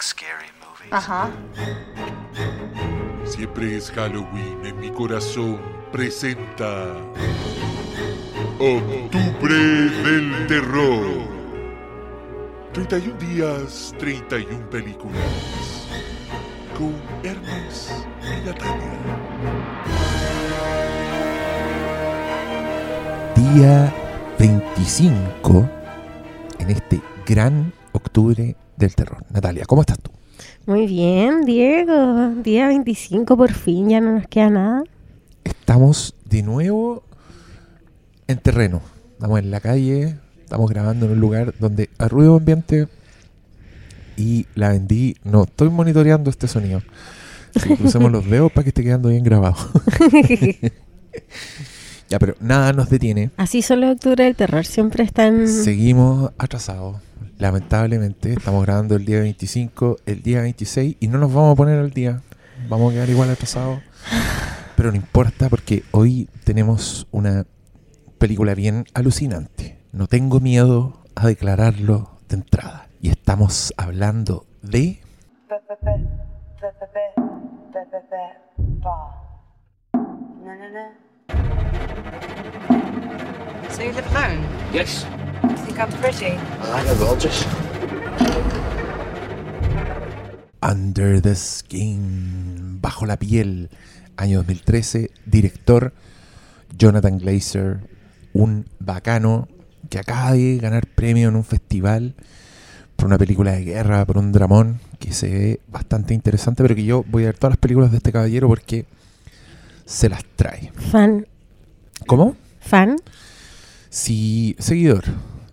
like scary movies. Ajá. Siempre es Halloween en mi corazón. Presenta. Octubre del Terror. 31 días, 31 películas. Con Hermes y Natalia. Día 25 en este gran octubre del terror. Natalia, ¿cómo estás tú? Muy bien, Diego. Día 25 por fin, ya no nos queda nada. Estamos de nuevo en terreno. Estamos en la calle, estamos grabando en un lugar donde hay ruido ambiente y la vendí. No, estoy monitoreando este sonido. Que crucemos los dedos para que esté quedando bien grabado. ya, pero nada nos detiene. Así son los octubre del terror, siempre están... Seguimos atrasados. Lamentablemente, estamos grabando el día 25, el día 26 y no nos vamos a poner al día. Vamos a quedar igual atrasados. Pero no importa porque hoy tenemos una película bien alucinante. No tengo miedo a declararlo de entrada. Y estamos hablando de So you live alone? Yes, Think I'm pretty? I know gorgeous. Under the Skin, Bajo la piel, año 2013, director Jonathan Glazer, un bacano que acaba de ganar premio en un festival por una película de guerra, por un dramón que se ve bastante interesante, pero que yo voy a ver todas las películas de este caballero porque se las trae. Fan. ¿Cómo? ¿Fan? Sí, seguidor.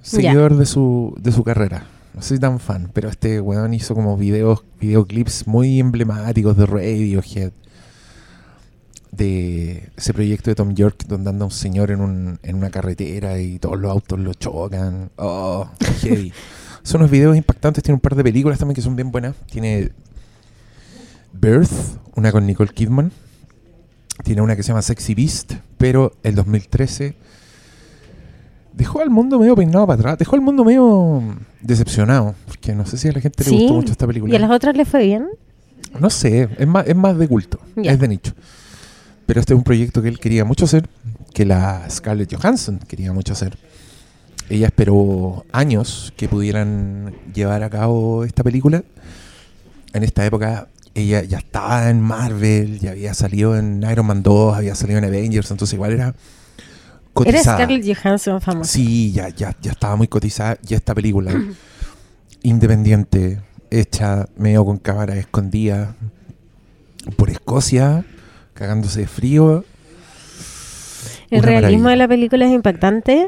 Seguidor de su, de su carrera. No soy tan fan, pero este weón hizo como videos, videoclips muy emblemáticos de Radiohead. De ese proyecto de Tom York donde anda un señor en, un, en una carretera y todos los autos lo chocan. Oh, qué heavy. Son unos videos impactantes. Tiene un par de películas también que son bien buenas. Tiene Birth, una con Nicole Kidman. Tiene una que se llama Sexy Beast, pero el 2013 dejó al mundo medio peinado para atrás, dejó al mundo medio decepcionado, porque no sé si a la gente le Sí. gustó mucho esta ¿Y película. a las otras le fue bien? No sé, es más, es más de culto, es de nicho. Pero este es un proyecto que él quería mucho hacer, que la Scarlett Johansson quería mucho hacer. Ella esperó años que pudieran llevar a cabo esta película. En esta época ella ya estaba en Marvel, ya había salido en Iron Man 2, había salido en Avengers, entonces igual era Era. Scarlett Johansson famosa. Sí, ya, ya, ya estaba muy cotizada. Y esta película, independiente, hecha medio con cámara escondida por Escocia, cagándose de frío. El Una realismo maravilla. de la película es impactante.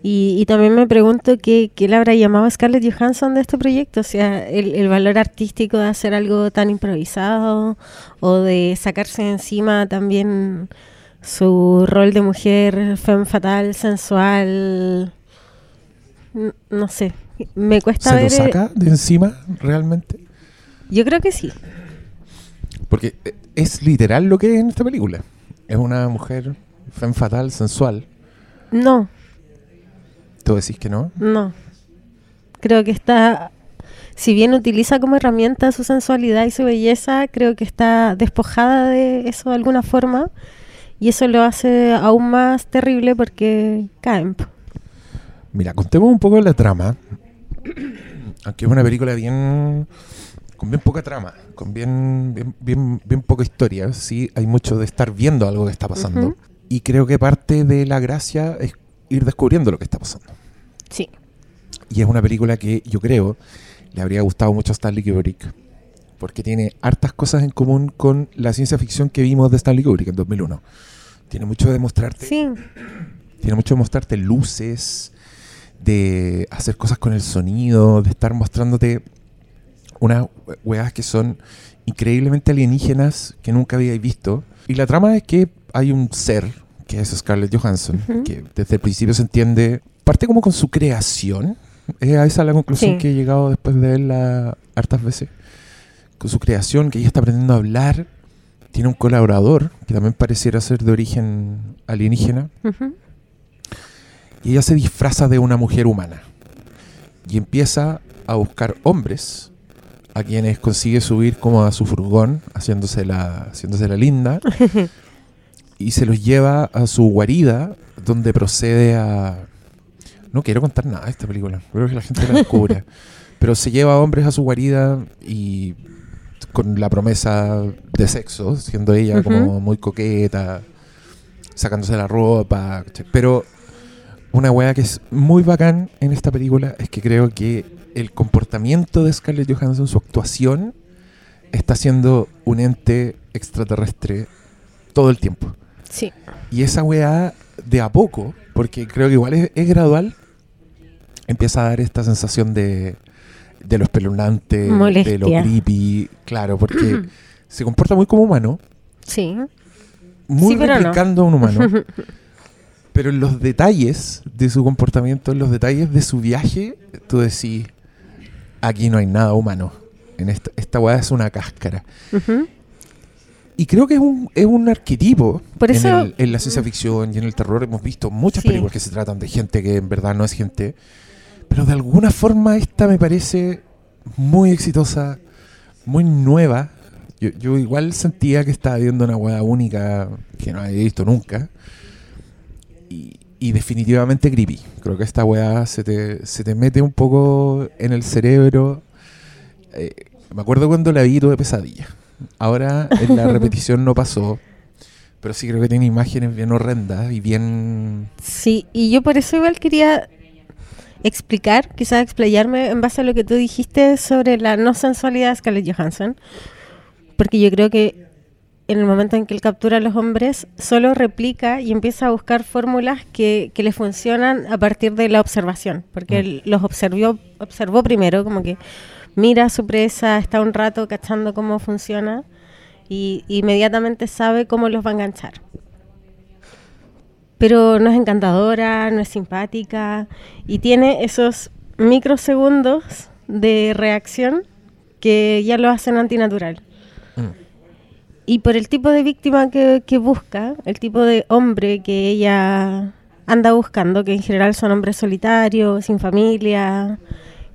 Y, y también me pregunto qué, qué le habrá llamado a Scarlett Johansson de este proyecto. O sea, el, el valor artístico de hacer algo tan improvisado o de sacarse de encima también su rol de mujer femme fatal, sensual. No sé. Me cuesta ¿Se lo ver. eh, saca de encima realmente? Yo creo que sí. Porque eh, es literal lo que es en esta película. Es una mujer femme fatal, sensual. No, ¿Tú decís que no? No. Creo que está, si bien utiliza como herramienta su sensualidad y su belleza, creo que está despojada de eso de alguna forma. Y eso lo hace aún más terrible porque caen. Mira, contemos un poco de la trama. Aunque es una película bien. con bien poca trama, con bien, bien, bien, bien poca historia. Sí, hay mucho de estar viendo algo que está pasando. Y creo que parte de la gracia es ir descubriendo lo que está pasando. Sí. Y es una película que yo creo le habría gustado mucho a Stanley Kubrick. Porque tiene hartas cosas en común con la ciencia ficción que vimos de Stanley Kubrick en 2001. Tiene mucho de mostrarte Sí. tiene mucho de mostrarte luces, de hacer cosas con el sonido, de estar mostrándote unas weas que son increíblemente alienígenas que nunca habíais visto. Y la trama es que hay un ser, que es Scarlett Johansson, Ujú. que desde el principio se entiende, parte como con su creación. Es a esa la conclusión Sí. que he llegado después de verla hartas veces. Con su creación, que ella está aprendiendo a hablar. Tiene un colaborador que también pareciera ser de origen alienígena. Y ella se disfraza de una mujer humana. Y empieza a buscar hombres a quienes consigue subir como a su furgón, haciéndose la, haciéndose la linda, y se los lleva a su guarida, donde procede a... No quiero contar nada de esta película, creo que la gente la descubra. Pero se lleva a hombres a su guarida y con la promesa de sexo, siendo ella como muy coqueta, sacándose la ropa. Pero una weá que es muy bacán en esta película es que creo que el comportamiento de Scarlett Johansson, su actuación, está siendo un ente extraterrestre todo el tiempo. Sí. Y esa weá, de a poco, porque creo que igual es, es gradual, empieza a dar esta sensación de, de lo espeluznante, de lo creepy. Claro, porque se comporta muy como humano, Sí. muy Sí, pero no. replicando a un humano. pero en los detalles de su comportamiento, en los detalles de su viaje, tú decís, aquí no hay nada humano. En esta, esta weá es una cáscara. Y creo que es un, es un arquetipo Por en, el- en la ciencia ficción y en el terror. Hemos visto muchas Sí. películas que se tratan de gente que en verdad no es gente. Pero de alguna forma esta me parece muy exitosa, muy nueva. Yo, yo igual sentía que estaba viendo una hueá única que no había visto nunca. Y, y definitivamente creepy. Creo que esta weá se te, se te mete un poco en el cerebro. Eh, me acuerdo cuando la vi tuve pesadilla. Ahora en la repetición no pasó. Pero sí creo que tiene imágenes bien horrendas y bien... Sí, y yo por eso igual quería explicar, quizás explayarme en base a lo que tú dijiste sobre la no sensualidad de Scarlett Johansson, porque yo creo que en el momento en que él captura a los hombres, solo replica y empieza a buscar fórmulas que, que le funcionan a partir de la observación, porque Mm. él los observó, observó primero, como que mira a su presa, está un rato cachando cómo funciona y inmediatamente sabe cómo los va a enganchar pero no es encantadora, no es simpática y tiene esos microsegundos de reacción que ya lo hacen antinatural. Mm. Y por el tipo de víctima que, que busca, el tipo de hombre que ella anda buscando, que en general son hombres solitarios, sin familia,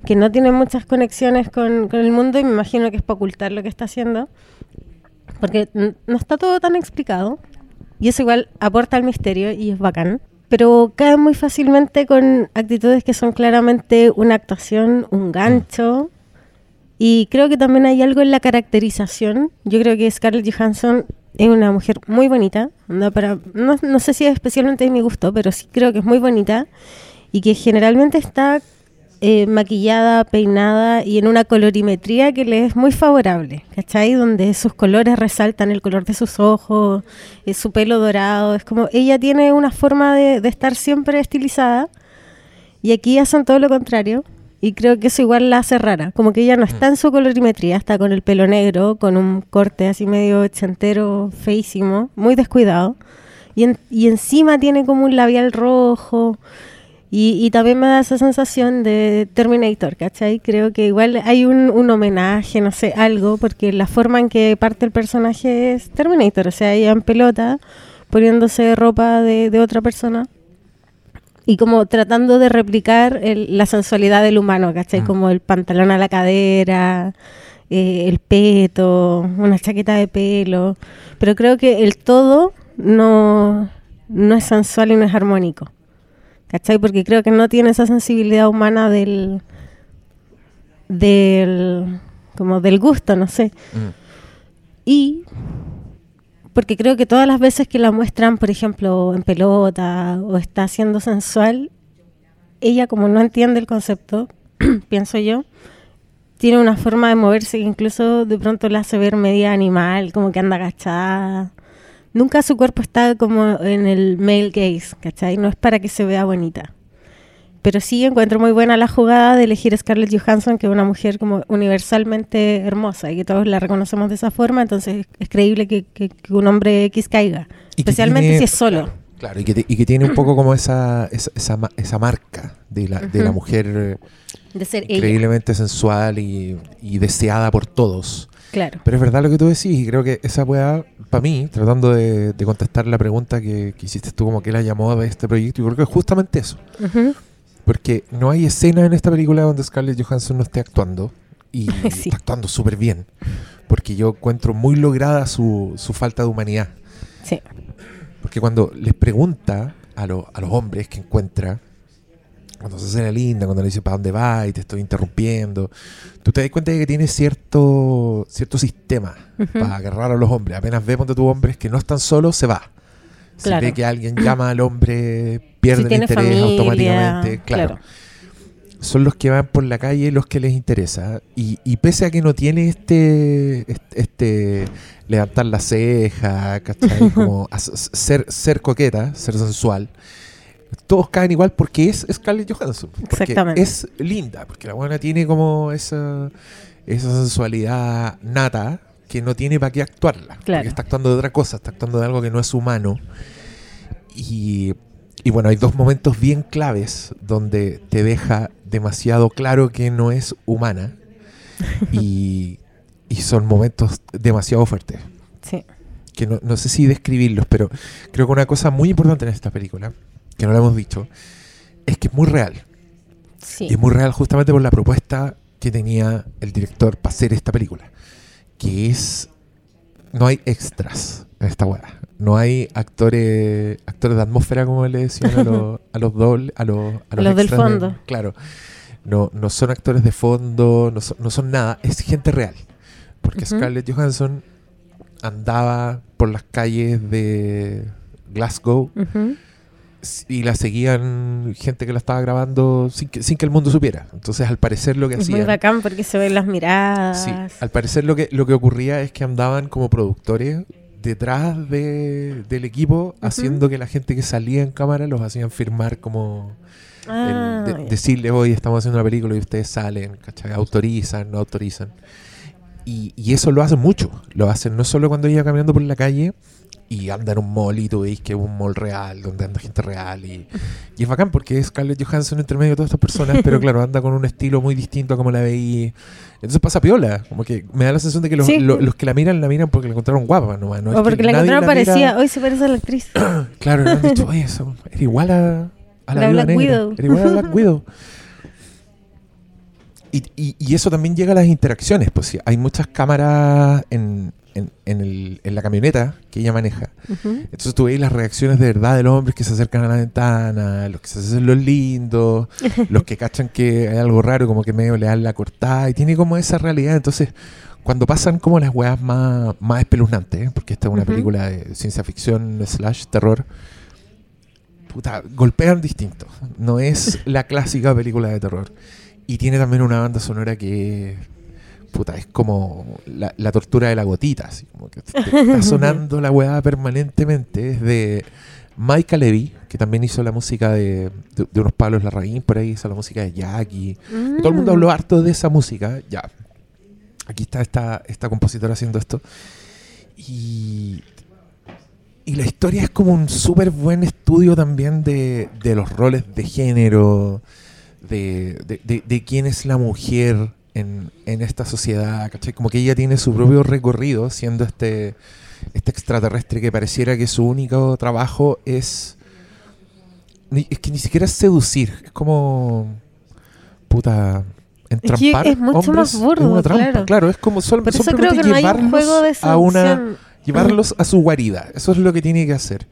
que no tienen muchas conexiones con, con el mundo y me imagino que es para ocultar lo que está haciendo, porque no está todo tan explicado. Y eso igual aporta al misterio y es bacán. Pero cae muy fácilmente con actitudes que son claramente una actuación, un gancho. Y creo que también hay algo en la caracterización. Yo creo que Scarlett Johansson es una mujer muy bonita. No, para, no, no sé si es especialmente de mi gusto, pero sí creo que es muy bonita. Y que generalmente está eh, maquillada, peinada y en una colorimetría que le es muy favorable, ¿cachai? Donde sus colores resaltan el color de sus ojos, eh, su pelo dorado, es como ella tiene una forma de, de estar siempre estilizada y aquí hacen todo lo contrario y creo que eso igual la hace rara, como que ella no está en su colorimetría, está con el pelo negro, con un corte así medio ochentero, feísimo, muy descuidado y, en- y encima tiene como un labial rojo. Y, y también me da esa sensación de Terminator, ¿cachai? Creo que igual hay un, un homenaje, no sé, algo, porque la forma en que parte el personaje es Terminator, o sea, ella en pelota, poniéndose ropa de, de otra persona y como tratando de replicar el- la sensualidad del humano, ¿cachai? Mm. Como el pantalón a la cadera, eh, el peto, una chaqueta de pelo, pero creo que el todo no, no es sensual y no es armónico. ¿Cachai? Porque creo que no tiene esa sensibilidad humana del. del. como del gusto, no sé. Mm. Y. porque creo que todas las veces que la muestran, por ejemplo, en pelota o está siendo sensual, ella, como no entiende el concepto, pienso yo, tiene una forma de moverse que incluso de pronto la hace ver media animal, como que anda agachada. Nunca su cuerpo está como en el male gaze, ¿cachai? No es para que se vea bonita. Pero sí encuentro muy buena la jugada de elegir a Scarlett Johansson, que es una mujer como universalmente hermosa y que todos la reconocemos de esa forma, entonces es creíble que, que- que un hombre X caiga, Y especialmente tiene- si es solo. Claro, y que, te- y que tiene un poco como esa, esa, esa, ma- esa marca de la, de la mujer De ser ella. increíblemente sensual y, y deseada por todos. Claro. Pero es verdad lo que tú decís y creo que esa weá, para mí, tratando de, de contestar la pregunta que, que hiciste tú como que la llamó de este proyecto, yo creo que es justamente eso. Porque no hay escena en esta película donde Scarlett Johansson no esté actuando. y Sí. está actuando súper bien. Porque yo encuentro muy lograda su, su falta de humanidad. Sí. Porque cuando les pregunta a, lo- a los hombres que encuentra, cuando se hace la linda, cuando le dice para dónde va y te estoy interrumpiendo, tú te das cuenta de que tiene cierto, cierto sistema para agarrar a los hombres. Apenas ve ponte tu hombres que no están solos, se va. Si ve que alguien llama al hombre, pierde Si el interés familia, automáticamente. Claro. claro. Son los que van por la calle los que les interesa. Y, y pese a que no tiene este, este, este levantar la ceja, ¿cachai? Como ser, ser coqueta, ser sensual. Todos caen igual porque es Scarlett Johansson. Exactamente. es linda, porque la buena tiene como esa, esa sensualidad nata que no tiene para qué actuarla. Claro. Porque está actuando de otra cosa, está actuando de algo que no es humano. Y, y bueno, hay dos momentos bien claves donde te deja demasiado claro que no es humana. y, y son momentos demasiado fuertes. Sí. Que no, no sé si describirlos, pero creo que una cosa muy importante en esta película, que no lo hemos dicho, es que es muy real. Sí. Y es muy real justamente por la propuesta que tenía el director para hacer esta película. Que es. No hay extras en esta weá. No hay actores actores de atmósfera, como le decían a los, a los a los, a los del de- fondo. claro. No, no son actores de fondo, no son, no son nada. Es gente real. Porque. Scarlett Johansson andaba por las calles de Glasgow Ujú. Y la seguían gente que la estaba grabando sin que, sin que el mundo supiera. Entonces, al parecer lo que Es muy hacían... bacán porque se ven las miradas. Sí, al parecer lo que, lo que ocurría es que andaban como productores detrás de- del equipo haciendo que la gente que salía en cámara los hacían firmar como... el Ah, de- decirle, hoy estamos haciendo una película y ustedes salen, ¿cachai? Autorizan, no autorizan. Y, y eso lo hacen mucho. Lo hacen no solo cuando ella caminando por la calle y anda en un mall y tú veis que es un mall real, donde anda gente real. Y, y es bacán porque es Scarlett Johansson entre medio de todas estas personas, pero claro, anda con un estilo muy distinto a como la veí. Entonces pasa piola. Como que me da la sensación de que los, Sí. lo- los que la miran, la miran porque la encontraron guapa nomás. No es o que porque la encontraron mira- parecía, hoy se parece a la actriz. Claro, han dicho, oye, eso, era igual a, a la, Black negra, Widow. Era igual a Black Widow. Y, y- y eso también llega a las interacciones. Pues sí, hay muchas cámaras en, en- en el- en la camioneta que ella maneja. Entonces tú veis las reacciones de verdad de los hombres que se acercan a la ventana, los que se hacen los lindos, los que cachan que hay algo raro, como que medio le dan la cortada, y tiene como esa realidad. Entonces, cuando pasan como las weas más, más espeluznantes, ¿eh? porque esta es una película de ciencia ficción slash terror, puta, golpean distinto. No es la clásica película de terror. Y tiene también una banda sonora que puta, es como la, la tortura de la gotita, así como que te está sonando la weá permanentemente. Es de Micah Levy, que también hizo la música de, de, de unos Pablos Larraín, por ahí hizo la música de Jackie. Todo el mundo Mm. habló harto de esa música. Ya. Aquí está esta, esta compositora haciendo esto. Y, y la historia es como un súper buen estudio también de, de los roles de género, de- de quién es la mujer en, en esta sociedad. ¿cachai? Como que ella tiene su propio recorrido siendo este, este extraterrestre que pareciera que su único trabajo es... es que ni siquiera es seducir, es como... Puta... Entrampar es mucho hombres más burdo, en una trampa. claro. Claro, es como sol- Por eso creo simplemente que no hay un llevarlos juego de a una llevarlos a su guarida. Eso es lo que tiene que hacer.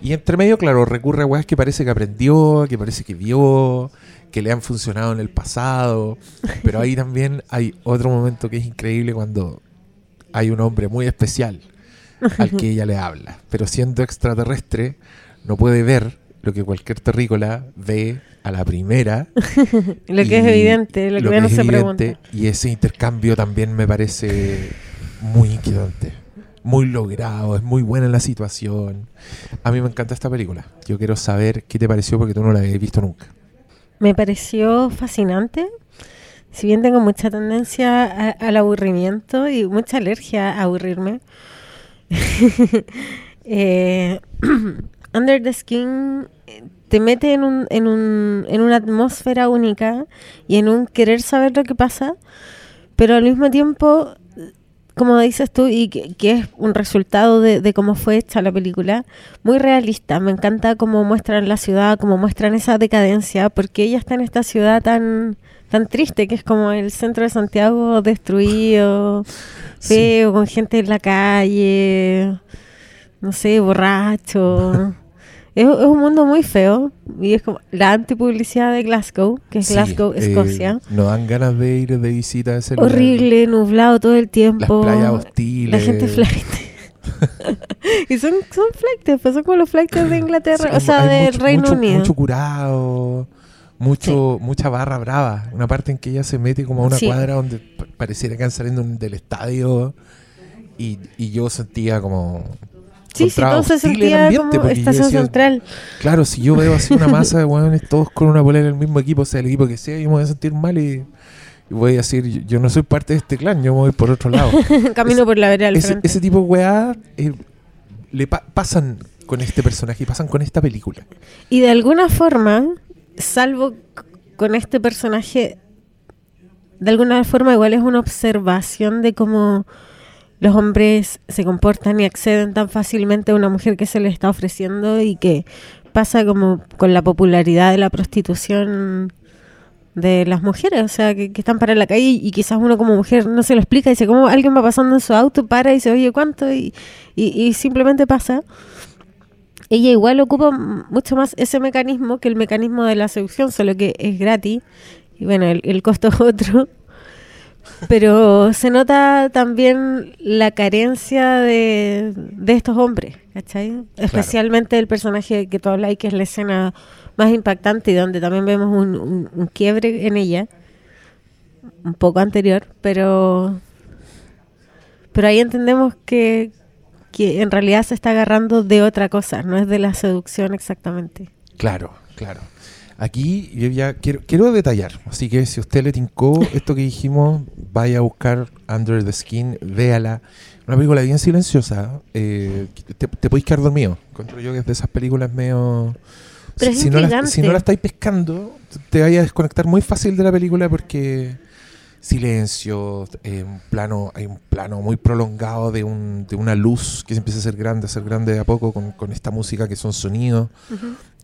Y entre medio, claro, recurre a weas que parece que aprendió, que parece que vio, que le han funcionado en el pasado. Pero ahí también hay otro momento que es increíble cuando hay un hombre muy especial al que ella le habla. Pero siendo extraterrestre, no puede ver lo que cualquier terrícola ve a la primera. Lo que es evidente, lo que uno es se evidente, pregunta. Y ese intercambio también me parece muy inquietante. Muy logrado, es muy buena la situación. A mí me encanta esta película. Yo quiero saber qué te pareció porque tú no la habías visto nunca. Me pareció fascinante. Si bien tengo mucha tendencia al aburrimiento y mucha alergia a aburrirme, eh, Under the Skin eh, te mete en, un, en, un, en una atmósfera única y en un querer saber lo que pasa, pero al mismo tiempo, como dices tú, y que, que es un resultado de, de cómo fue hecha la película, muy realista. Me encanta cómo muestran la ciudad, cómo muestran esa decadencia, porque ella está en esta ciudad tan, tan triste, que es como el centro de Santiago destruido, Sí. feo, con gente en la calle, no sé, borracho. es, es un mundo muy feo y es como la antipublicidad de Glasgow, que es Sí, Glasgow, eh, Escocia. no dan ganas de ir de visita a ese lugar. Horrible, nublado todo el Las tiempo. playas hostiles. La gente flight. y son, son flightes, pues son como los flights de Inglaterra, Sí, o sea, del mucho- Reino mucho- Unido. Mucho curado, mucho, mucha barra brava. Una parte en que ella se mete como a una cuadra donde pa- pareciera que van saliendo del estadio. Y, y yo sentía como. Sí, sí, encontraba todo se sentía ambiente, como estación decía, central. Claro, si yo veo así una masa de hueones todos con una polera del mismo equipo, sea el equipo que sea, yo me voy a sentir mal y, y voy a decir, yo, no soy parte de este clan, yo me voy por otro lado. Camino por la vereda ese, ese tipo de weá eh, le pa- pasan con este personaje y pasan con esta película. Y de alguna forma, salvo con este personaje, de alguna forma igual es una observación de cómo los hombres se comportan y acceden tan fácilmente a una mujer que se les está ofreciendo y que pasa como con la popularidad de la prostitución de las mujeres, o sea, que, están para la calle y quizás uno como mujer no se lo explica, dice, como alguien va pasando en su auto, para y dice, oye, ¿cuánto? Y, y, y simplemente pasa. Ella igual ocupa mucho más ese mecanismo que el mecanismo de la seducción, solo que es gratis y bueno, el, el costo es otro. Pero se nota también la carencia de, de estos hombres, ¿cachai? Especialmente el personaje que tú hablas, que es la escena más impactante y donde también vemos un, un- un quiebre en ella, un poco anterior, pero, pero ahí entendemos que, que en realidad se está agarrando de otra cosa, no es de la seducción exactamente. Claro, claro. Aquí yo ya quiero, quiero detallar, así que si usted le tincó esto que dijimos, vaya a buscar Under the Skin, véala. Una película bien silenciosa, eh, te, te podéis quedar dormido. Encuentro yo que es de esas películas medio... Pero si, es si no la, si no la estáis pescando, te vaya a desconectar muy fácil de la película porque silencio, eh, un plano, hay un plano muy prolongado de, un, de una luz que se empieza a hacer grande, a ser grande de a poco con, con esta música que son sonidos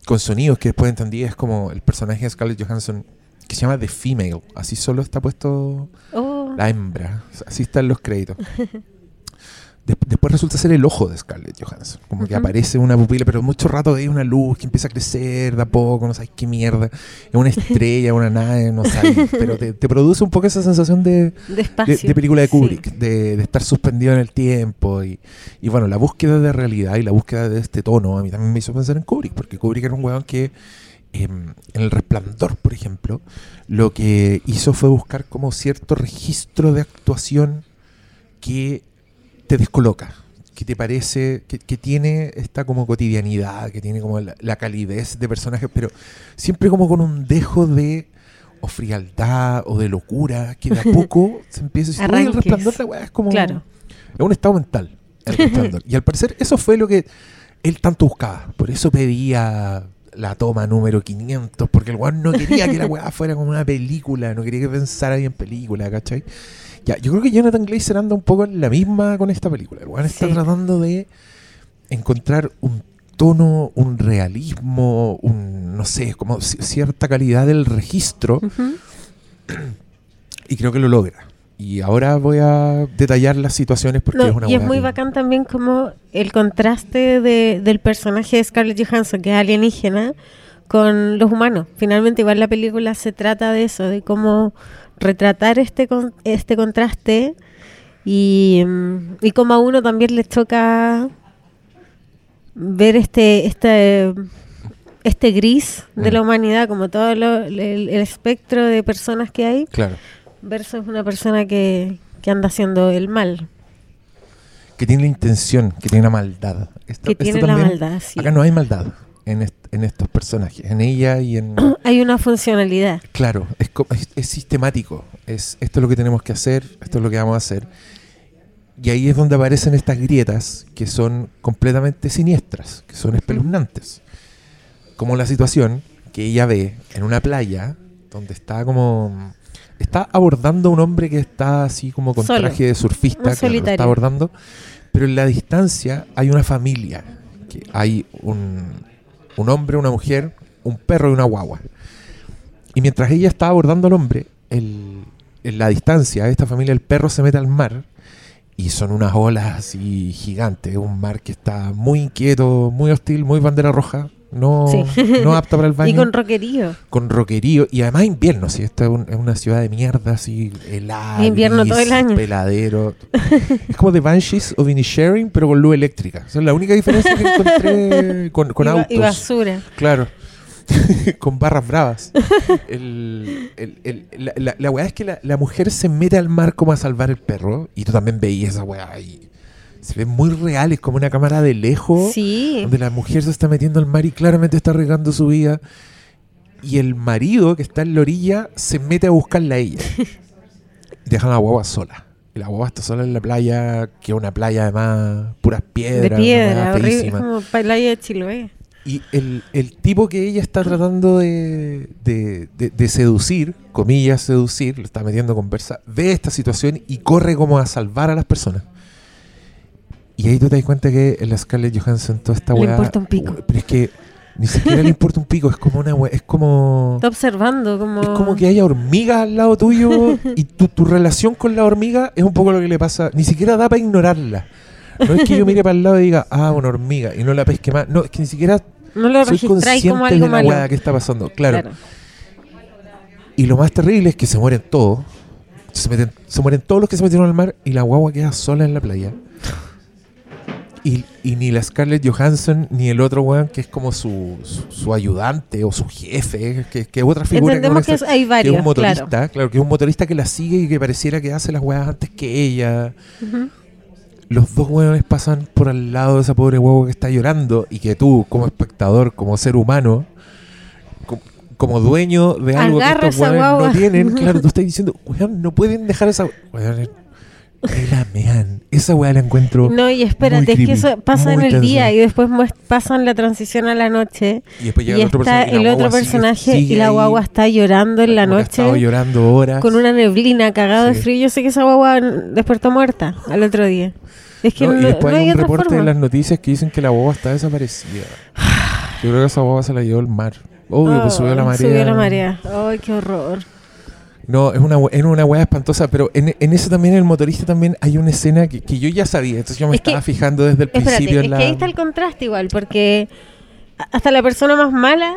con sonidos que después entendí es como el personaje de Scarlett Johansson que se llama The Female, así solo está puesto Oh, la hembra, así están los créditos. Des- después resulta ser el ojo de Scarlett Johansson, como que aparece una pupila, pero mucho rato hay una luz que empieza a crecer de a poco, no sabes qué mierda, es una estrella, una nave, no sabes, pero te, te produce un poco esa sensación de, de, película de. Kubrick, de, de estar suspendido en el tiempo y, y bueno, la búsqueda de realidad y la búsqueda de este tono a mí también me hizo pensar en Kubrick, porque Kubrick era un weón que em, en El Resplandor, por ejemplo, lo que hizo fue buscar como cierto registro de actuación que te descoloca, que te parece, que, que tiene esta como cotidianidad, que tiene como la, la calidez de personajes, pero siempre como con un dejo de o frialdad o de locura, que de a poco se empieza a decir, "Uy, el resplandor la weá es como Claro. es un estado mental el y al parecer eso fue lo que él tanto buscaba. Por eso pedía la toma número 500, porque el weón no quería que la weá fuera como una película, no quería que pensara bien película, ¿cachai? Ya, yo creo que Jonathan Glazer anda un poco en la misma con esta película. El está Sí. tratando de encontrar un tono, un realismo, un, no sé, como ci- cierta calidad del registro y creo que lo logra. Y ahora voy a detallar las situaciones porque No, es una y es muy que- bacán también como el contraste de, del personaje de Scarlett Johansson, que es alienígena, con los humanos. Finalmente igual la película se trata de eso, de cómo retratar este, con- este contraste y, y cómo a uno también le choca ver este, este, este gris de la Mm. humanidad, como todo lo- el, el espectro de personas que hay, Claro. versus una persona que, que anda haciendo el mal. Que tiene la intención, que tiene la maldad. Esto- que esto tiene la maldad, sí. Acá no hay maldad en, est- en estos personajes, en ella y en... Hay una funcionalidad. Claro, es, es, es sistemático. Es, esto es lo que tenemos que hacer, esto es lo que vamos a hacer. Y ahí es donde aparecen estas grietas que son completamente siniestras, que son espeluznantes. Como la situación que ella ve en una playa donde está como... Está abordando a un hombre que está así como con Solo. traje de surfista, Un claro, lo está abordando, pero en la distancia hay una familia, que hay un, un hombre, una mujer, un perro y una guagua. Y mientras ella está abordando al hombre, en la distancia, esta familia, el perro se mete al mar y son unas olas así gigantes. Un mar que está muy inquieto, muy hostil, muy bandera roja. No, Sí. no apta para el baño. Y con roquerío. con roquerío y además invierno, si esta es, un- es una ciudad de mierda, así helada, Invierno gris, todo el año. peladero. es como The Banshees of Inisharing, pero con luz eléctrica. Esa es la única diferencia que encontré con, con y, autos. y basura. Claro. con barras bravas. El- el- el- la, la, la weá es que la, la mujer se mete al mar como a salvar el perro. Y tú también veías esa weá y se ve muy real, es como una cámara de lejos Sí. donde la mujer se está metiendo al mar y claramente está arriesgando su vida. Y el marido que está en la orilla se mete a buscarla a ella. Dejan a la guagua sola. Y la guagua está sola en la playa, que es una playa además, puras piedras. De piedra, horrible. Como playa de Chiloé. Y el, el tipo que ella está tratando de, de- de- de seducir, comillas, seducir, lo está metiendo en conversa, ve esta situación y corre como a salvar a las personas. Y ahí tú te das cuenta que la Scarlett Johansson, toda esta Le weá. importa un pico. Pero es que ni siquiera le importa un pico, es como una weá, es como. Está observando como... Es como que haya hormigas al lado tuyo y tu, tu relación con la hormiga es un poco lo que le pasa. Ni siquiera da para ignorarla. No es que yo mire para el lado y diga, ah, una hormiga, y no la pesque más. No, es que ni siquiera No lo soy consciente como algo de la weá que está pasando. Claro. Y lo más terrible es que se mueren todos. Se, meten- se mueren todos los que se metieron al mar y la guagua queda sola en la playa. Y, y ni la Scarlett Johansson ni el otro weón que es como su, su, su ayudante o su jefe, que, que es otra figura Entendemos que, que es- hay que es varios, un motorista, claro. claro. que es un motorista que la sigue y que pareciera que hace las weas antes que ella. Los dos weones pasan por al lado de esa pobre huevo que está llorando y que tú, como espectador, como ser humano, co- como dueño de algo Agarra que estos weones no tienen, claro, tú estás diciendo, weón, no pueden dejar esa weón, la mean. Esa weá la encuentro. No, y espérate, es que eso pasa en el día y después pasan la transición a la noche y después llega y el otro está personaje el otro guagua sigue- personaje y la ahí, guagua está llorando en la noche llorando horas. con una neblina cagado de frío. Yo sé que esa guagua despertó muerta al otro día. Es que No, no, y después no hay hay un reporte forma. en las noticias que dicen que la boba está desaparecida. Yo creo que esa boba se la llevó el mar. Obvio, pues subió la marea. Subió la marea. Ay, qué horror. No, es una, es una weá espantosa, pero en, en eso también el motorista también hay una escena que, que yo ya sabía, entonces yo me Es que- estaba fijando desde el Espérate, principio es en la... que ahí está el contraste igual, porque hasta la persona más mala,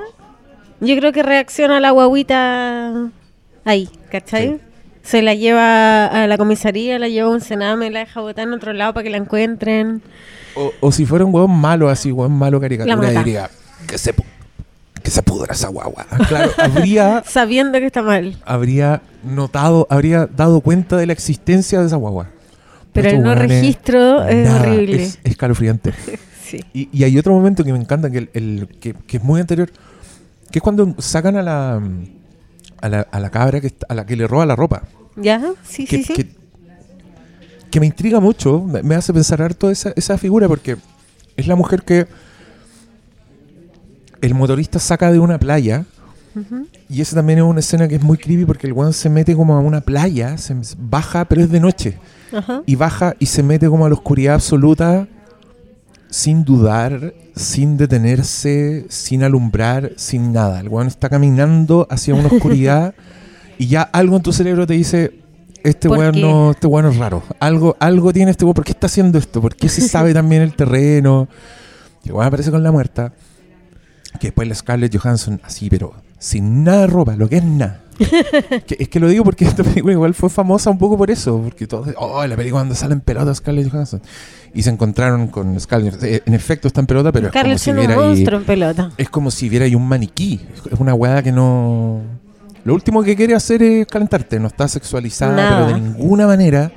yo creo que reacciona a la guaguita ahí, ¿cachai? Sí. Se la lleva a la comisaría, la lleva a un cename, la deja botar en otro lado para que la encuentren. o, o si fuera un weón malo, así, weón malo caricatura, diría que se, que se pudra esa guagua. Claro, habría, Sabiendo que está mal. habría notado, habría dado cuenta de la existencia de esa guagua. Pero el no registro es nada, horrible. Es escalofriante. Sí. Y, y hay otro momento que me encanta, que, el, el- que, que es muy anterior, que es cuando sacan a la, a la, a la cabra que está- a la que le roba la ropa. ¿Ya? Sí, Que, sí, sí. que- que me intriga mucho, me, me hace pensar harto esa, esa figura, porque es la mujer que el motorista saca de una playa. Y esa también es una escena que es muy creepy porque el weón se mete como a una playa, se baja, pero es de noche y baja y se mete como a la oscuridad absoluta sin dudar, sin detenerse, sin alumbrar, sin nada. El weón está caminando hacia una oscuridad y ya algo en tu cerebro te dice, este ¿Por weón no, este weón es raro. Algo, algo tiene este weón, ¿por qué está haciendo esto? ¿Por qué se sabe también el terreno? Y el weón aparece con la muerta. Que después la Scarlett Johansson, así, pero sin nada de ropa, lo que es nada. Que- es que lo digo porque esta película igual fue famosa un poco por eso, porque todos, oh, la película donde salen pelotas Scarlett Johansson. Y se encontraron con Scarlett. Eh, En efecto está en pelota, pero es como Scarlett si siendo un viera ahí, en pelota. es como si viera ahí un maniquí. Es una weá que no. Lo último que quiere hacer es calentarte. No está sexualizada, Nada. pero de ninguna manera.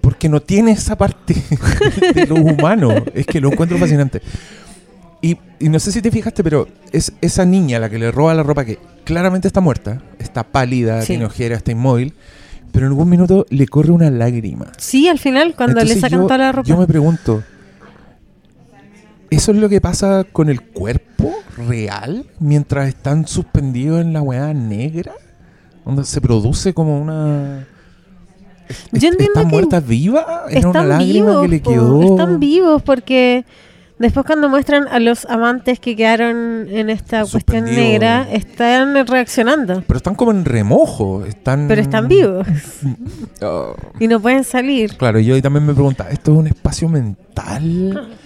Porque no tiene esa parte de lo humano. Es que lo encuentro fascinante. Y, y no sé si te fijaste, pero es esa niña la que le roba la ropa que claramente está muerta, está pálida, Sí. tiene ojera, está inmóvil, pero en algún minuto le corre una lágrima. Sí, al final, cuando le Entonces sacan yo, toda la ropa. Yo me pregunto, ¿eso es lo que pasa con el cuerpo real mientras están suspendidos en la weá negra? Donde se produce como una... Yo entiendo ¿Está que muerta viva? ¿Era una están lágrima vivos, que le quedó? están vivos porque Después cuando muestran a los amantes que quedaron en esta cuestión Suspendido. negra, están reaccionando. Pero están como en remojo. Están... Pero están vivos Oh. y no pueden salir. Claro, yo también me preguntaba, ¿esto es un espacio mental?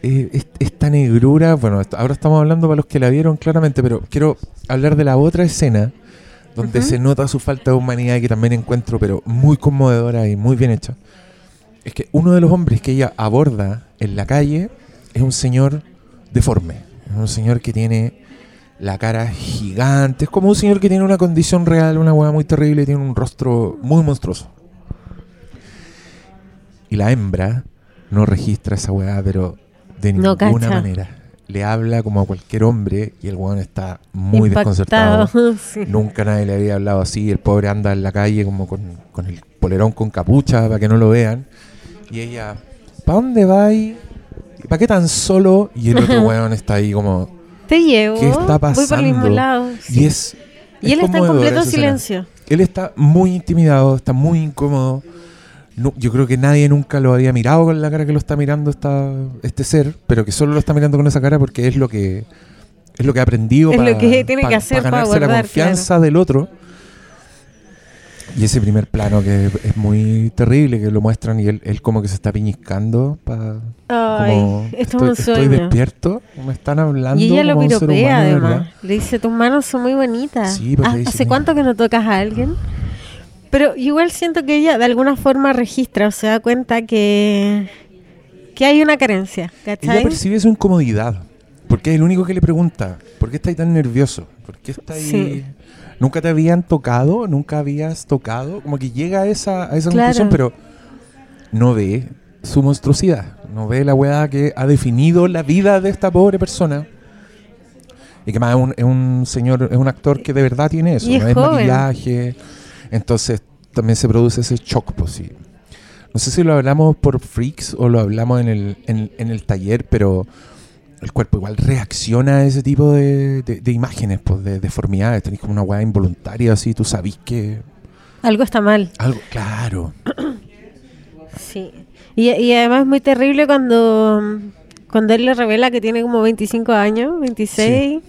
Eh, es- esta negrura, bueno, ahora estamos hablando para los que la vieron claramente, pero quiero hablar de la otra escena donde Ujú. se nota su falta de humanidad que también encuentro, pero muy conmovedora y muy bien hecha. Es que uno de los hombres que ella aborda en la calle es un señor deforme, es un señor que tiene la cara gigante, es como un señor que tiene una condición real, una hueá muy terrible, tiene un rostro muy monstruoso. Y la hembra no registra esa weá, pero de No ninguna cacha. manera. Le habla como a cualquier hombre y el weón está muy Impactado. desconcertado. Sí. Nunca nadie le había hablado así. El pobre anda en la calle como con, con el polerón con capucha para que no lo vean. Y ella, ¿para dónde ¿Para qué tan solo? Y el otro weón está ahí como... Te llevo. ¿Qué está Voy por el mismo pasando? lado. Y es... Y él es está en completo esa escena. silencio. Él está muy intimidado, está muy incómodo. No- yo creo que nadie nunca lo había mirado con la cara que lo está mirando esta, este ser, pero que solo lo está mirando con esa cara porque es lo que es lo que ha aprendido Es para lo que tiene que hacer para ganarse la guardar, confianza del otro. Y ese primer plano que es, muy terrible, que lo muestran y él, él como que se está piñiscando para Ay, como esto estoy, es un estoy sueño. despierto, me están hablando Y ella lo piropea además. Le dice, tus manos son muy bonitas. Sí, porque Ah, dice, ¿Hace cuánto que no tocas a alguien? Pero igual siento que ella de alguna forma registra o se da cuenta que, que hay una carencia, Ella ¿cachai? percibe su incomodidad. Porque es el único que le pregunta, ¿por qué estás tan nervioso? ¿Por qué estás Sí. ¿Nunca te habían tocado? ¿Nunca habías tocado? Como que llega a esa, a esa Claro. conclusión, pero no ve su monstruosidad. No ve la weá que ha definido la vida de esta pobre persona. Y que más es un, es un señor, es un actor que de verdad tiene eso. Y es no es maquillaje. Entonces también se produce ese shock, sí. No sé si lo hablamos por freaks o lo hablamos en el, en, en el taller, pero el cuerpo igual reacciona a ese tipo de, de- de imágenes, pues, de deformidades. Tenéis como una weá involuntaria así, tú sabís que Algo está mal. algo, claro. Sí. Y, y además es muy terrible cuando, cuando él le revela que tiene como 25 años, 26.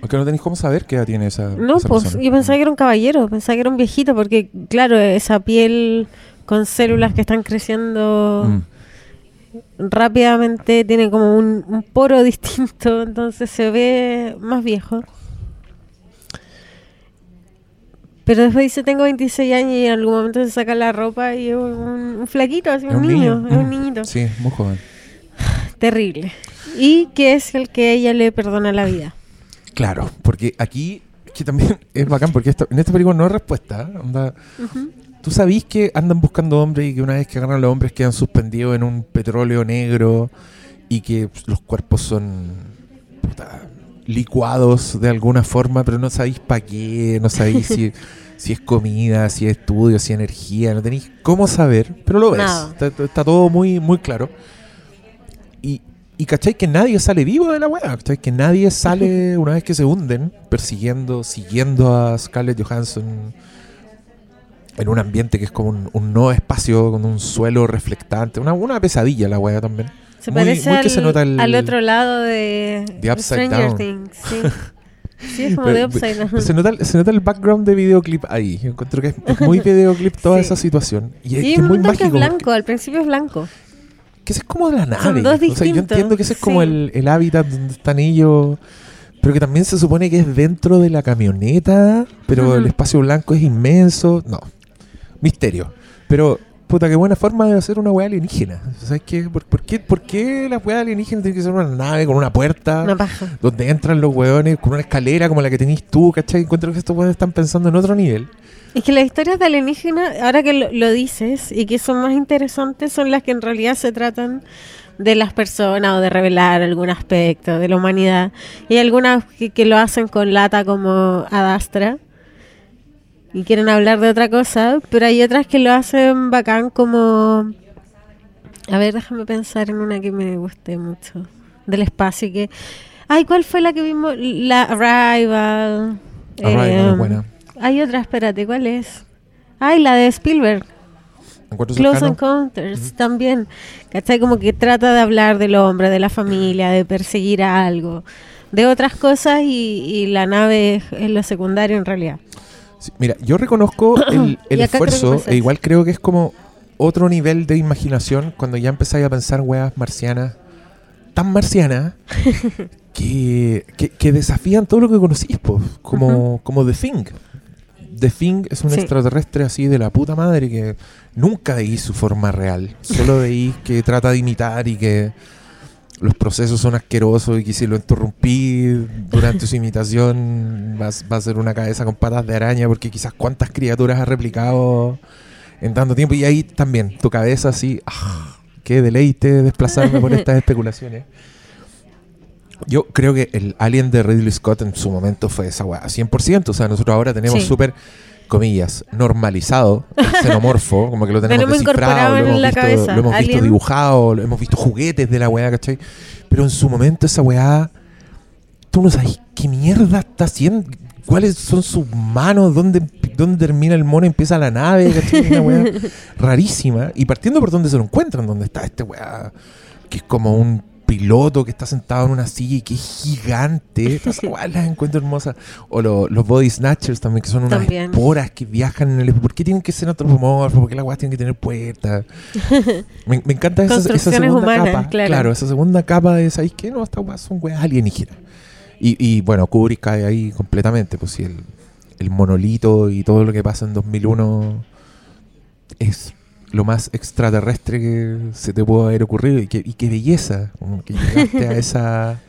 Aunque no tenéis cómo saber qué edad tiene esa. No, esa pues persona. yo pensaba que era un caballero, pensaba que era un viejito, porque claro, esa piel con células que están creciendo Mm. Rápidamente tiene como un, un poro distinto, entonces se ve más viejo. Pero después dice, tengo 26 años y en algún momento se saca la ropa y es un, un flaquito, así un, niño, es un Mm. niñito. Sí, muy joven. Terrible. Y que es el que ella le perdona la vida. Claro, porque aquí es que también es bacán, porque esto- en esta película no hay respuesta. ¿eh? onda, Tú sabís que andan buscando hombres y que una vez que agarran los hombres quedan suspendidos en un petróleo negro y que los cuerpos son puta, licuados de alguna forma, pero no sabéis para qué, no sabéis si, si es comida, si es estudio, si es energía, no tenéis cómo saber, pero lo ves. Está todo muy, muy claro. Y, y cachai que nadie sale vivo de la weá, cachai que nadie sale una vez que se hunden persiguiendo, siguiendo a Scarlett Johansson en un ambiente que es como un, un no espacio con un suelo reflectante, una, una pesadilla la weá también. Se Muy- parece muy que al, se nota el- al otro lado de, The de Upside Stranger Down. Things. Sí, sí es como de Upside Down. Se nota, se nota el background de videoclip ahí. Yo encuentro que es, es muy videoclip toda Sí. esa situación. Y es, que es muy es porque- blanco, al principio es blanco. que ese es como de la nave. Dos o sea, yo entiendo que ese es como el, el hábitat donde están ellos. Pero que también se supone que es dentro de la camioneta. Pero el espacio blanco es inmenso. No. Misterio. Pero, puta, qué buena forma de hacer una weá alienígena. ¿Sabes qué? ¿Por, por qué? ¿Por qué la weá alienígena tiene que ser una nave con una puerta? Una paja. donde entran los weones con una escalera como la que tenéis tú, ¿cachai? Encuentro que estos weones están pensando en otro nivel. Es que las historias de alienígena, ahora que lo, lo dices, y que son más interesantes, son las que en realidad se tratan de las personas o de revelar algún aspecto de la humanidad. Y algunas que, que lo hacen con lata como Adastra y quieren hablar de otra cosa, pero hay otras que lo hacen bacán como... A ver, déjame pensar en una que me guste mucho del espacio que... Ay, ¿cuál fue la que vimos? La Arrival. Arrival es Em, buena. Hay otra, espérate, ¿cuál es? Ay, la de Spielberg. Close cercano. Encounters Ujú. también, ¿cachai? Como que trata de hablar del hombre, de la familia, de perseguir a algo, de otras cosas y, y la nave es, es lo secundario en realidad. Sí, mira, yo reconozco el, esfuerzo, e igual creo que es como otro nivel de imaginación cuando ya empezáis a pensar weas marcianas, tan marcianas, que, que, que desafían todo lo que conocís, po, como, como The Thing. The Thing es un Sí. extraterrestre así de la puta madre que nunca veí su forma real, solo veí que trata de imitar y que los procesos son asquerosos y que si lo interrumpí durante su imitación va, a- va a ser una cabeza con patas de araña porque quizás cuántas criaturas ha replicado en tanto tiempo y ahí también tu cabeza así, ah, qué deleite desplazarme por estas especulaciones. Yo creo que el Alien de Ridley Scott en su momento fue esa weá, 100%. O sea, nosotros ahora tenemos Sí. Comillas, normalizado xenomorfo, como que lo tenemos Tenemos descifrado, lo hemos, visto, cabeza, lo hemos visto dibujado, lo hemos visto juguetes de la weá, ¿cachai? Pero en su momento esa weá, tú no sabes qué mierda está haciendo, cuáles son sus manos, dónde, dónde termina el mono, empieza la nave, ¿cachai? Una weá rarísima. Y partiendo por dónde se lo encuentran, donde está este weá, que es como un piloto que está sentado en una silla y que es gigante. Weas las encuentro hermosas. O lo- los body snatchers también, que son unas También. esporas que viajan en el... ¿Por qué tienen que ser antropomorfos? ¿Por qué las weas tienen que tener puertas? me, me encanta esa, segunda humanas, capa. claro. esa segunda capa de, ¿sabéis qué? No, estas weas son weas alienígenas. Y, y bueno, Kubrick cae ahí completamente. Pues si el, el monolito y todo lo que pasa en 2001 es lo más extraterrestre que se te pudo haber ocurrido. Y qué, y qué belleza. como que llegaste a esa.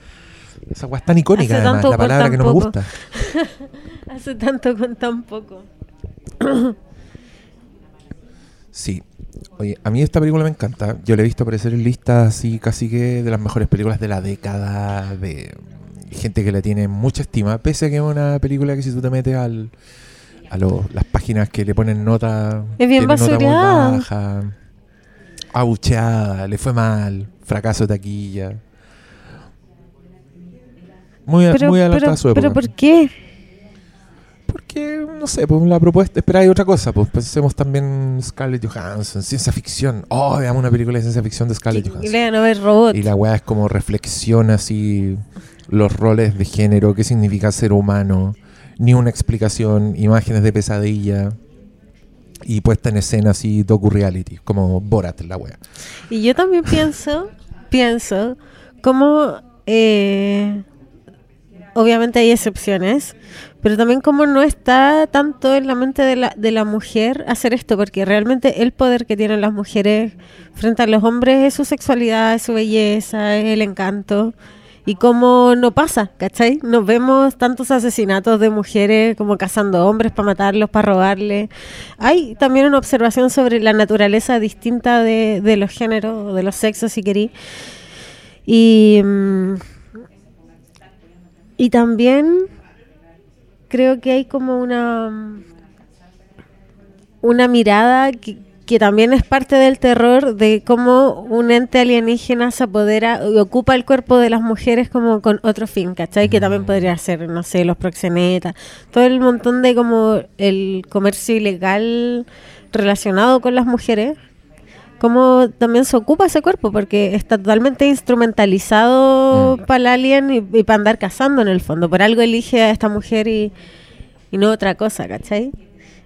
Esa weá tan icónica, Hace además, la palabra que no me gusta. Hace tanto con tan poco. Sí. Oye, a mí esta película me encanta. Yo la he visto aparecer en listas así casi que de las mejores películas de la década, de gente que le tiene mucha estima, pese a que es una película que si tú te metes al, a lo- las páginas que le ponen nota, Es bien tiene nota muy basureada. baja, abucheada, le fue mal, fracaso de taquilla. Muy, Pero, muy adelantada su época. pero ¿por qué? Porque, no sé, pues la propuesta, esperáis otra cosa, pues pensemos también Scarlett Johansson, ciencia ficción. Oh, veamos una película de ciencia ficción de Scarlett Y Johansson. lean a ver robot. Y la weá es como reflexiona así los roles de género, qué significa ser humano, ni una explicación, imágenes de pesadilla y puesta en escena así docu-reality, como Borat la weá. Y yo también pienso, pienso, como eh, obviamente hay excepciones, pero también como no está tanto en la mente de la, de la mujer hacer esto, porque realmente el poder que tienen las mujeres frente a los hombres es su sexualidad, es su belleza, es el encanto. Y como no pasa, ¿cachai? Nos vemos tantos asesinatos de mujeres como cazando hombres para matarlos, para robarles. Hay también una observación sobre la naturaleza distinta de, de los géneros, de los sexos, si querí. Y, mm, y también creo que hay como una, una mirada que, que también es parte del terror de cómo un ente alienígena se apodera y ocupa el cuerpo de las mujeres como con otro fin, ¿cachai? Que también podría ser, no sé, los proxenetas, todo el montón de como el comercio ilegal relacionado con las mujeres, cómo también se ocupa ese cuerpo, porque está totalmente instrumentalizado Mm. para el alien y, y para andar cazando en el fondo. Por algo elige a esta mujer y, y no otra cosa, ¿cachai?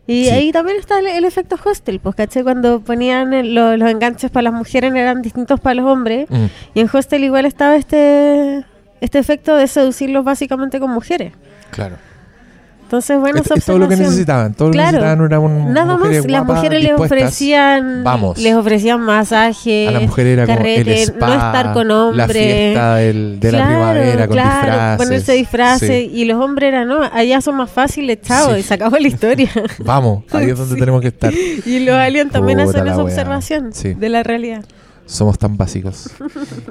Y Sí. ahí también está el, el efecto hostel, pues, ¿cachai? Cuando ponían el- lo- los enganches para las mujeres eran distintos para los hombres. Mm. Y en hostel igual estaba este, este efecto de seducirlos básicamente con mujeres. Claro. Entonces, bueno, es, todo lo que necesitaban. Todo lo que necesitaban era un, Nada más, las mujeres les ofrecían Vamos. les ofrecían masajes, A la mujer era como el spa, no estar con la hombres. fiesta del- de la Claro, primavera con claro, disfraces. ponerse disfraces Sí. y los hombres eran, no, allá son más fáciles, chao, Sí. y se acabó la historia. Vamos, ahí es donde Sí. tenemos que estar. y los aliens también Puta hacen la esa wea. observación de la realidad. Somos tan básicos.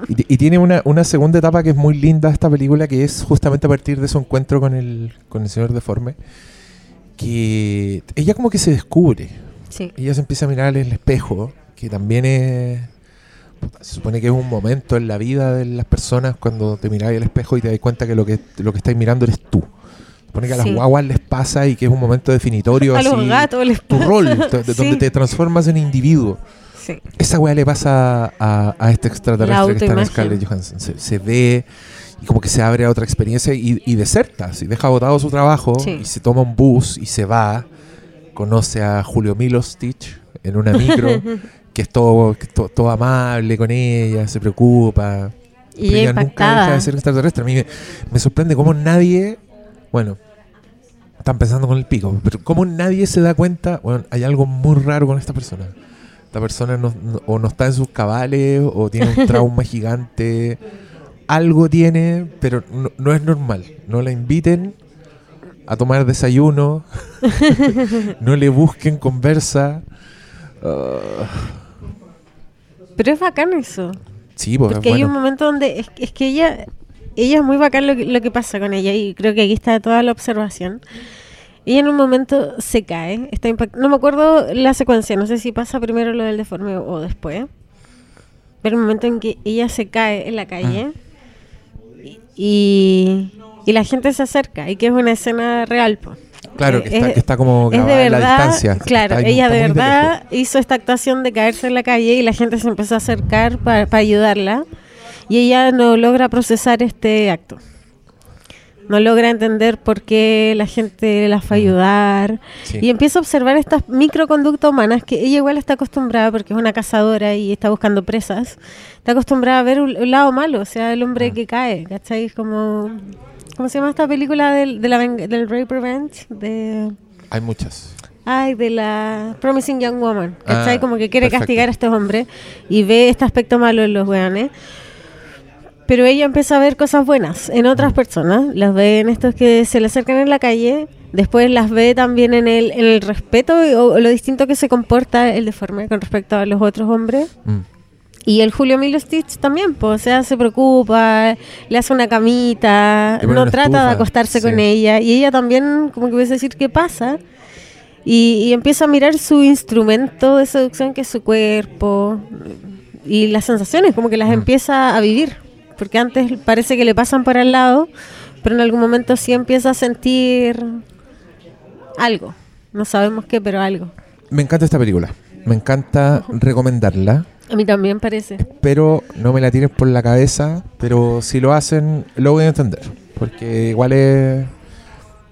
Y, y tiene una, una segunda etapa que es muy linda esta película, que es justamente a partir de su encuentro con el, con el señor deforme, que ella como que se descubre. Sí. Ella se empieza a mirar en el espejo, que también es... Se supone que es un momento en la vida de las personas cuando te miráis al espejo y te das cuenta que lo que lo que estáis mirando eres tú. Supone que a las Sí. guaguas les pasa y que es un momento definitorio A así. los gatos les Tu rol, de- donde Sí. te transformas en individuo. Sí. Esa weá le pasa a, a este extraterrestre que está en. Scarlett Johansson. Se, se ve y como que se abre a otra experiencia y, y deserta. Si deja botado su trabajo Sí. y se toma un bus y se va, conoce a Julio Milostich en una micro, que es todo, que es to- todo amable con ella, se preocupa. Y ella nunca deja de ser extraterrestre. A mí me, me sorprende cómo nadie, bueno, están pensando con el pico, pero cómo nadie se da cuenta, bueno, hay algo muy raro con esta persona. Esta persona no, no- o no está en sus cabales o tiene un trauma gigante. Algo tiene, pero no, no es normal. No la inviten a tomar desayuno. no le busquen conversa. Ah, Pero es bacán eso. sí, pues, Porque hay bueno. un momento donde es, es que ella ella es muy bacán lo que, lo que pasa con ella y creo que aquí está toda la observación. Ella en un momento se cae, está impact- no me acuerdo la secuencia, no sé si pasa primero lo del deforme o después. Pero el momento en que ella se cae en la calle y, y la gente se acerca y que es una escena real. po. Claro, que está, es- que está como es de grabada en la verdad, distancia. claro, ella de verdad hizo esta actuación de caerse en la calle y la gente se empezó a acercar para ayudarla y ella no logra procesar este acto. No logra entender por qué la gente la fue a ayudar Sí. y empieza a observar estas microconductas humanas que ella igual está acostumbrada porque es una cazadora y está buscando presas. Está acostumbrada a ver un, un lado malo, o sea, el hombre Ah. que cae, ¿cachai? Es como... ¿Cómo se llama esta película del, de la, del Rape Revenge? De... Hay muchas. Ay, de la Promising Young Woman. ¿Cachai? Ah, Como que quiere perfecto. castigar a estos hombres y ve este aspecto malo en los weones. Pero ella empieza a ver cosas buenas en otras personas. Las ve en estos que se le acercan en la calle. Después las ve también en el, en el respeto o, lo distinto que se comporta el deforme con respecto a los otros hombres. Mm. Y el Julio Milo Stitch también, pues, o sea, se preocupa, le hace una camita, no trata estufa, de acostarse sí. con ella. Y ella también, como que empieza a decir, ¿qué pasa? Y, y empieza a mirar su instrumento de seducción, que es su cuerpo, y las sensaciones, como que las Mm. empieza a vivir. Porque antes parece que le pasan por al lado, pero en algún momento sí empieza a sentir algo. No sabemos qué, pero algo. Me encanta esta película. Me encanta recomendarla. A mí también parece. Pero no me la tiren por la cabeza. Pero si lo hacen, lo voy a entender. Porque igual es,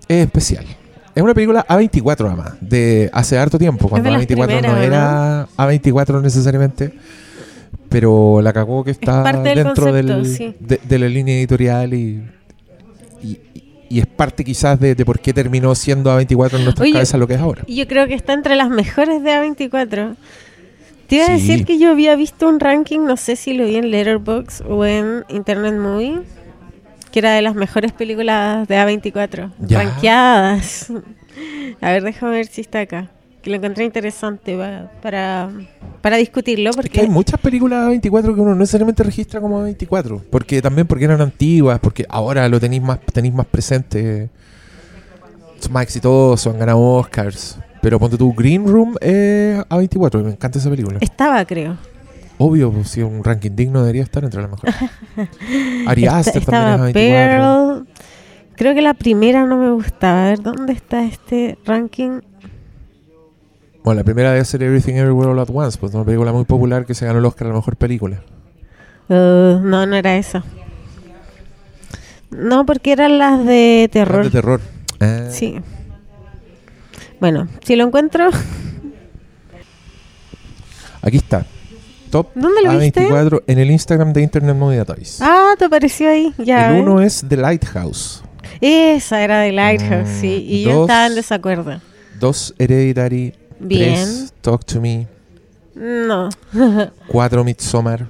es especial. Es una película A24 además, de hace harto tiempo, cuando de las A24 no era A24 necesariamente, pero la cagó que está del dentro concepto, del- sí. de, de la línea editorial y, y, y es parte quizás de, de por qué terminó siendo A24 en nuestras Oye, cabezas lo que es ahora. Yo creo que está entre las mejores de A24. Te iba a decir que yo había visto un ranking, no sé si lo vi en Letterboxd o en Internet Movie, que era de las mejores películas de A24, Ya. rankeadas. A ver, déjame ver si está acá. Que lo encontré interesante pa- para, para discutirlo, Es que porque hay muchas películas A24 que uno no necesariamente registra como A24. Porque también porque eran antiguas, porque ahora lo tenéis más, tenéis más presente. Son más exitosos, han ganado Oscars. Pero ponte tu Green Room es A24, y me encanta esa película. estaba, creo. Obvio, pues, si un ranking digno debería estar entre las mejores. Ari Aster también es A24. Pearl. Creo que la primera no me gustaba. A ver, ¿dónde está este ranking? Bueno, la primera debe ser Everything Everywhere All At Once, pues una película muy popular que se ganó el Oscar a la mejor película. Uh, no, no era esa. No, porque eran las de terror. De terror. Ah, Sí. Bueno, si lo encuentro, Aquí está. Top ¿Dónde lo viste? A24 en el Instagram de Internet Movie Toys. ah, te apareció ahí. Ya. el uno es The Lighthouse. Esa era de Lighthouse, Mm, sí. Y yo estaba en desacuerdo. Dos Hereditary. Bien. Tres Talk to Me. No, Cuatro Midsommar.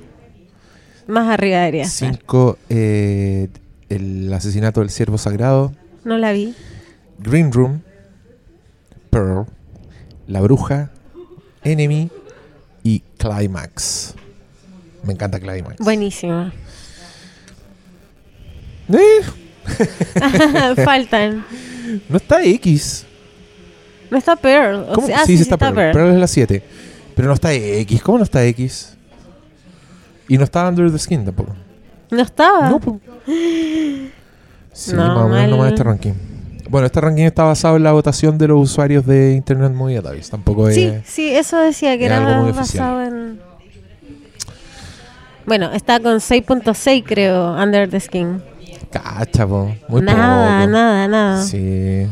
más arriba debería estar. Cinco eh, El asesinato del siervo sagrado. No la vi. Green Room. Pearl. La bruja. Enemy. Y Climax. Me encanta Climax. Buenísima. Eh, Faltan. no está X. No está Pearl. O ¿Cómo? sea, ah, sí, sí está, Pearl. Pearl. Pearl es la 7. Pero no está X. ¿Cómo no está X? Y no está Under the Skin tampoco. No estaba. No, po. Sí, No, más o menos nomás este ranking. Bueno, este ranking está basado en la votación de los usuarios de Internet Movie Database. Tampoco es. Sí, sí, eso decía que era algo muy basado en... Bueno, está con 6.6 creo, Under the Skin. Cacha, po. Muy nada, poco. nada, nada. Sí.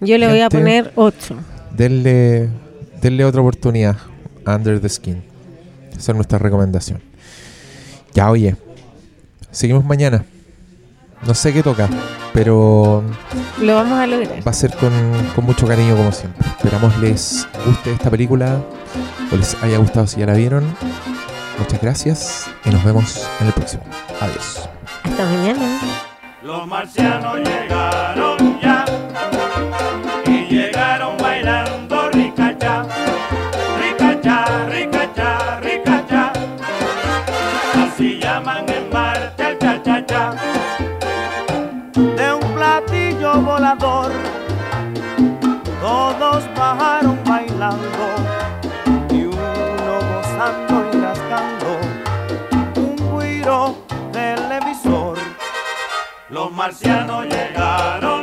Yo le voy a poner 8. Denle, denle otra oportunidad a Under the Skin. Esa es nuestra recomendación. Ya, oye. Seguimos mañana. No sé qué toca, pero Lo vamos a lograr. va a ser con, con mucho cariño como siempre. Esperamos les guste esta película o les haya gustado si ya la vieron. Muchas gracias y nos vemos en el próximo. Adiós. Hasta mañana. Los marcianos llegaron y uno gozando y rascando un guiro televisor. Los marcianos llegaron